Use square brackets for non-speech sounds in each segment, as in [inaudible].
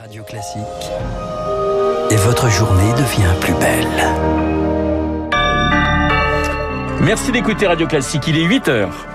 Radio Classique. Et votre journée devient plus belle. Merci d'écouter Radio Classique, il est 8 heures. –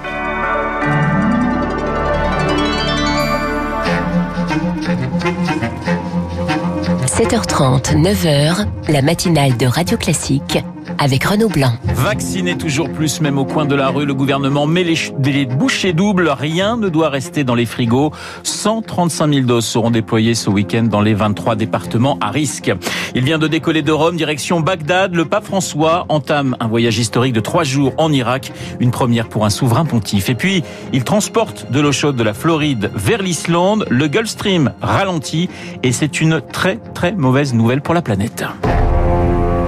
7h30, 9h, la matinale de Radio Classique avec Renaud Blanc. Vacciner toujours plus, même au coin de la rue, le gouvernement met les, les bouchées doubles. Rien ne doit rester dans les frigos. 135 000 doses seront déployées ce week-end dans les 23 départements à risque. Il vient de décoller de Rome, direction Bagdad. Le pape François entame un voyage historique de trois jours en Irak, une première pour un souverain pontife. Et puis, il transporte de l'eau chaude de la Floride vers l'Islande. Le Gulf Stream ralentit et c'est une très très mauvaise nouvelle pour la planète.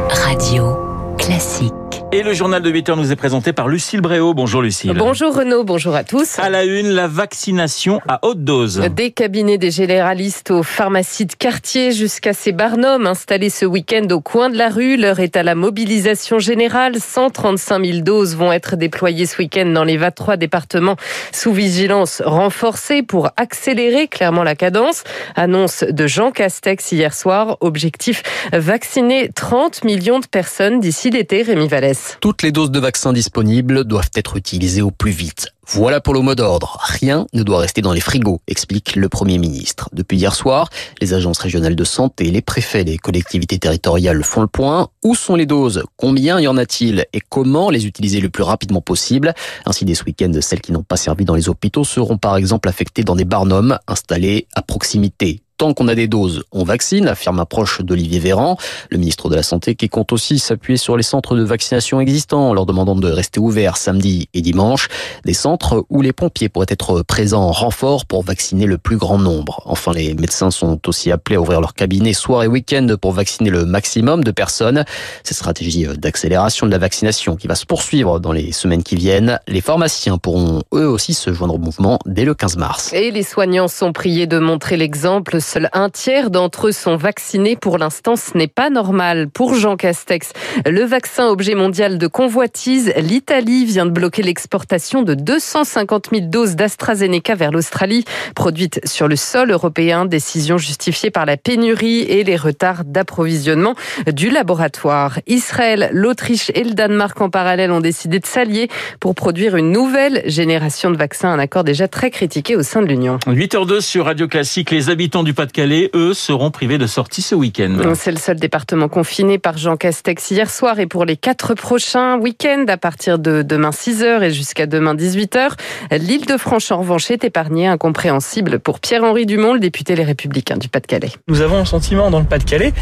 Radio classique. Et le journal de 8 heures nous est présenté par Lucille Bréau. Bonjour Lucille. Bonjour Renaud, bonjour à tous. À la une, la vaccination à haute dose. Des cabinets des généralistes aux pharmacies de quartier jusqu'à ces barnums installés ce week-end au coin de la rue. L'heure est à la mobilisation générale. 135 000 doses vont être déployées ce week-end dans les 23 départements sous vigilance renforcée pour accélérer clairement la cadence. Annonce de Jean Castex hier soir. Objectif vacciner 30 millions de personnes d'ici l'été. Rémi Vallès. Toutes les doses de vaccins disponibles doivent être utilisées au plus vite. Voilà pour le mot d'ordre. Rien ne doit rester dans les frigos, explique le Premier ministre. Depuis hier soir, les agences régionales de santé, les préfets, les collectivités territoriales font le point. Où sont les doses? Combien y en a-t-il? Et comment les utiliser le plus rapidement possible? Ainsi, dès ce week-end, celles qui n'ont pas servi dans les hôpitaux seront par exemple affectées dans des barnums installés à proximité tant qu'on a des doses, on vaccine, affirme un proche d'Olivier Véran, le ministre de la Santé qui compte aussi s'appuyer sur les centres de vaccination existants leur demandant de rester ouverts samedi et dimanche, des centres où les pompiers pourraient être présents en renfort pour vacciner le plus grand nombre. Enfin, les médecins sont aussi appelés à ouvrir leur cabinet soir et week-end pour vacciner le maximum de personnes. Cette stratégie d'accélération de la vaccination qui va se poursuivre dans les semaines qui viennent, les pharmaciens pourront eux aussi se joindre au mouvement dès le 15 mars. Et les soignants sont priés de montrer l'exemple Seul un tiers d'entre eux sont vaccinés. Pour l'instant, ce n'est pas normal. Pour Jean Castex, le vaccin objet mondial de convoitise, l'Italie vient de bloquer l'exportation de 250 000 doses d'AstraZeneca vers l'Australie, produites sur le sol européen. Décision justifiée par la pénurie et les retards d'approvisionnement du laboratoire. Israël, l'Autriche et le Danemark en parallèle ont décidé de s'allier pour produire une nouvelle génération de vaccins, un accord déjà très critiqué au sein de l'Union. 8h02 sur Radio Classique, les habitants du pas-de-Calais, eux, seront privés de sortie ce week-end. C'est le seul département confiné par Jean Castex hier soir et pour les quatre prochains week-ends à partir de demain 6h et jusqu'à demain 18h. L'île de Franche en revanche est épargnée, incompréhensible pour Pierre-Henri Dumont, le député Les Républicains du Pas-de-Calais. Nous avons un sentiment dans le Pas-de-Calais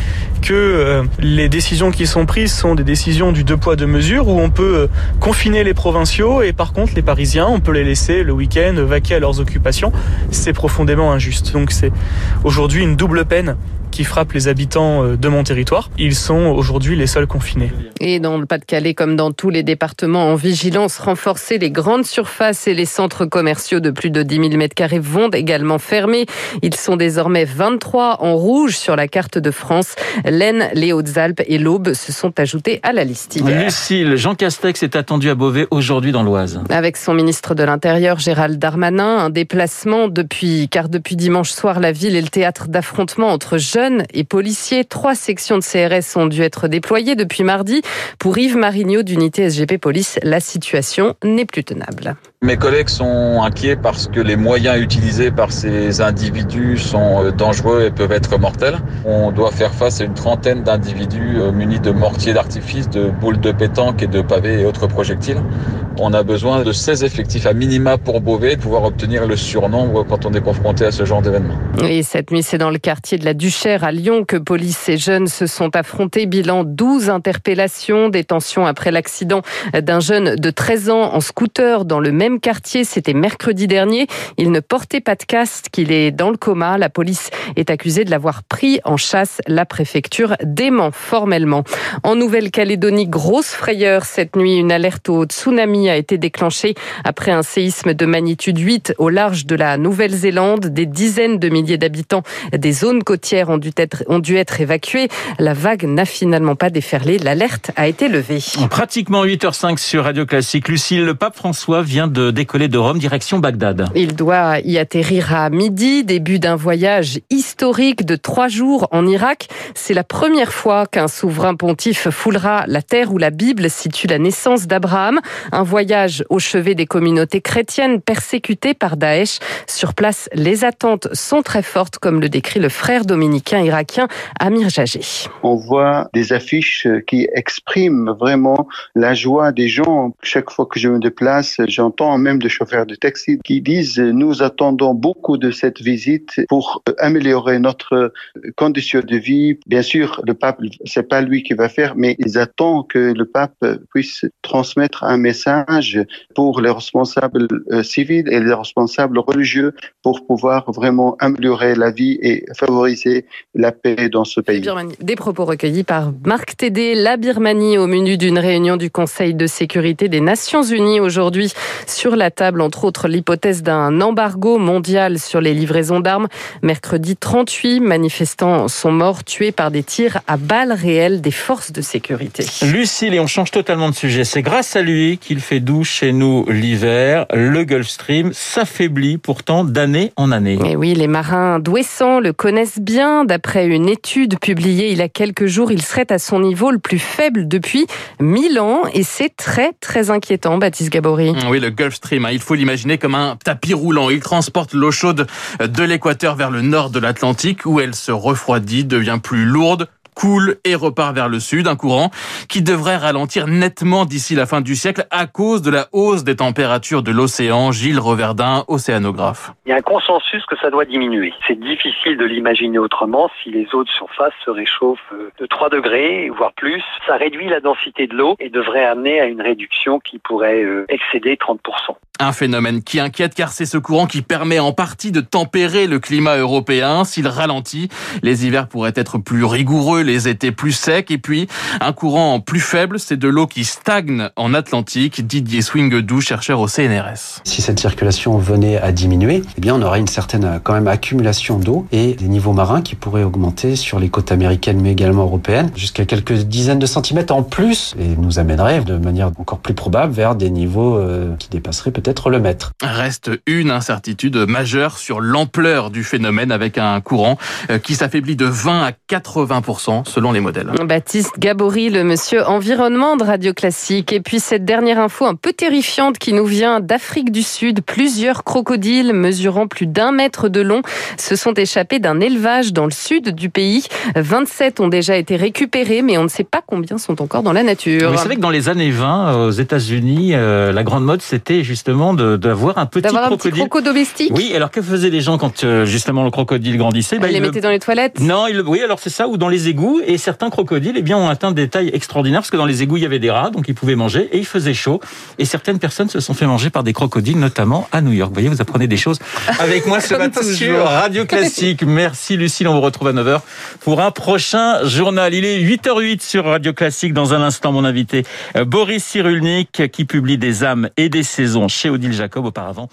que euh, les décisions qui sont prises sont des décisions du deux poids deux mesures où on peut euh, confiner les provinciaux et par contre les Parisiens, on peut les laisser le week-end vaquer à leurs occupations. C'est profondément injuste. Donc c'est aujourd'hui une double peine qui frappe les habitants euh, de mon territoire. Ils sont aujourd'hui les seuls confinés. Et dans le Pas-de-Calais, comme dans tous les départements en vigilance renforcée, les grandes surfaces et les centres commerciaux de plus de 10 000 m2 vont également fermer. Ils sont désormais 23 en rouge sur la carte de France. L'Aisne, les Hautes-Alpes et l'Aube se sont ajoutés à la liste hier. Lucille, Jean Castex est attendu à Beauvais aujourd'hui dans l'Oise. Avec son ministre de l'Intérieur, Gérald Darmanin, un déplacement depuis, car depuis dimanche soir, la ville est le théâtre d'affrontements entre jeunes et policiers. Trois sections de CRS ont dû être déployées depuis mardi. Pour Yves Marignaud d'unité SGP Police, la situation n'est plus tenable. Mes collègues sont inquiets parce que les moyens utilisés par ces individus sont euh, dangereux et peuvent être mortels. On doit faire face à une trentaine d'individus euh, munis de mortiers d'artifice, de boules de pétanque et de pavés et autres projectiles. On a besoin de 16 effectifs à minima pour Beauvais, pouvoir obtenir le surnombre quand on est confronté à ce genre d'événement. Et cette nuit, c'est dans le quartier de la Duchère à Lyon que police et jeunes se sont affrontés. Bilan 12 interpellations, détention après l'accident d'un jeune de 13 ans en scooter dans le même quartier. C'était mercredi dernier. Il ne portait pas de casque, qu'il est dans le coma. La police est accusée de l'avoir pris en chasse. La préfecture dément formellement. En Nouvelle-Calédonie, grosse frayeur cette nuit. Une alerte au tsunami a été déclenchée après un séisme de magnitude 8 au large de la Nouvelle-Zélande. Des dizaines de milliers d'habitants des zones côtières ont dû être, ont dû être évacués. La vague n'a finalement pas déferlé. L'alerte a été levée. Pratiquement 8h05 sur Radio Classique. Lucille, le pape François vient de de décoller de Rome direction Bagdad. Il doit y atterrir à midi, début d'un voyage historique de trois jours en Irak. C'est la première fois qu'un souverain pontife foulera la terre où la Bible situe la naissance d'Abraham. Un voyage au chevet des communautés chrétiennes persécutées par Daesh. Sur place, les attentes sont très fortes, comme le décrit le frère dominicain irakien Amir Jagé. On voit des affiches qui expriment vraiment la joie des gens. Chaque fois que je me déplace, j'entends même des chauffeurs de taxi qui disent nous attendons beaucoup de cette visite pour améliorer notre condition de vie. Bien sûr, le pape, c'est pas lui qui va faire, mais ils attendent que le pape puisse transmettre un message pour les responsables euh, civils et les responsables religieux pour pouvoir vraiment améliorer la vie et favoriser la paix dans ce pays. Des propos recueillis par Marc Tédé, la Birmanie au menu d'une réunion du Conseil de sécurité des Nations Unies aujourd'hui sur la table, entre autres l'hypothèse d'un embargo mondial sur les livraisons d'armes. Mercredi 38, manifestants sont morts tués par des tirs à balles réelles des forces de sécurité. Lucille, et on change totalement de sujet. C'est grâce à lui qu'il fait doux chez nous l'hiver. Le Gulf Stream s'affaiblit pourtant d'année en année. Et oui, les marins d'Ouessant le connaissent bien. D'après une étude publiée il y a quelques jours, il serait à son niveau le plus faible depuis 1000 ans et c'est très très inquiétant, Baptiste Gabory. Oui, le Gulf Hein, il faut l'imaginer comme un tapis roulant. Il transporte l'eau chaude de l'équateur vers le nord de l'Atlantique où elle se refroidit, devient plus lourde, coule et repart vers le sud, un courant qui devrait ralentir nettement d'ici la fin du siècle à cause de la hausse des températures de l'océan. Gilles Reverdin, océanographe. Il y a un consensus que ça doit diminuer. C'est difficile de l'imaginer autrement si les eaux de surface se réchauffent euh, de 3 degrés, voire plus. Ça réduit la densité de l'eau et devrait amener à une réduction qui pourrait euh, excéder 30%. Un phénomène qui inquiète car c'est ce courant qui permet en partie de tempérer le climat européen. S'il ralentit, les hivers pourraient être plus rigoureux, les étés plus secs et puis un courant plus faible, c'est de l'eau qui stagne en Atlantique. Didier Swingedou, chercheur au CNRS. Si cette circulation venait à diminuer, eh bien on aurait une certaine quand même accumulation d'eau et des niveaux marins qui pourraient augmenter sur les côtes américaines mais également européennes jusqu'à quelques dizaines de centimètres en plus et nous amènerait de manière encore plus probable vers des niveaux euh, qui dépasseraient peut-être être le maître. Reste une incertitude majeure sur l'ampleur du phénomène avec un courant euh, qui s'affaiblit de 20 à 80% selon les modèles. Baptiste Gabory, le monsieur environnement de Radio Classique. Et puis cette dernière info un peu terrifiante qui nous vient d'Afrique du Sud. Plusieurs crocodiles mesurant plus d'un mètre de long se sont échappés d'un élevage dans le sud du pays. 27 ont déjà été récupérés, mais on ne sait pas combien sont encore dans la nature. Vous savez que dans les années 20, aux États-Unis, euh, la grande mode, c'était justement d'avoir un petit un crocodile. Petit croco domestique. Oui, alors que faisaient les gens quand euh, justement le crocodile grandissait? Bah, Ils les mettaient dans les toilettes? Non, il... oui, alors c'est ça, ou dans les égouts. Et certains crocodiles eh bien, ont atteint des tailles extraordinaires parce que dans les égouts, il y avait des rats, donc ils pouvaient manger et il faisait chaud. Et certaines personnes se sont fait manger par des crocodiles, notamment à New York. Vous voyez, vous apprenez des choses avec moi ce [laughs] matin sur Radio Classique. [laughs] Merci Lucille, on vous retrouve à 9h pour un prochain journal. Il est 8h08 sur Radio Classique. Dans un instant, mon invité euh, Boris Cyrulnik qui publie des âmes et des saisons chez Odile Jacob auparavant.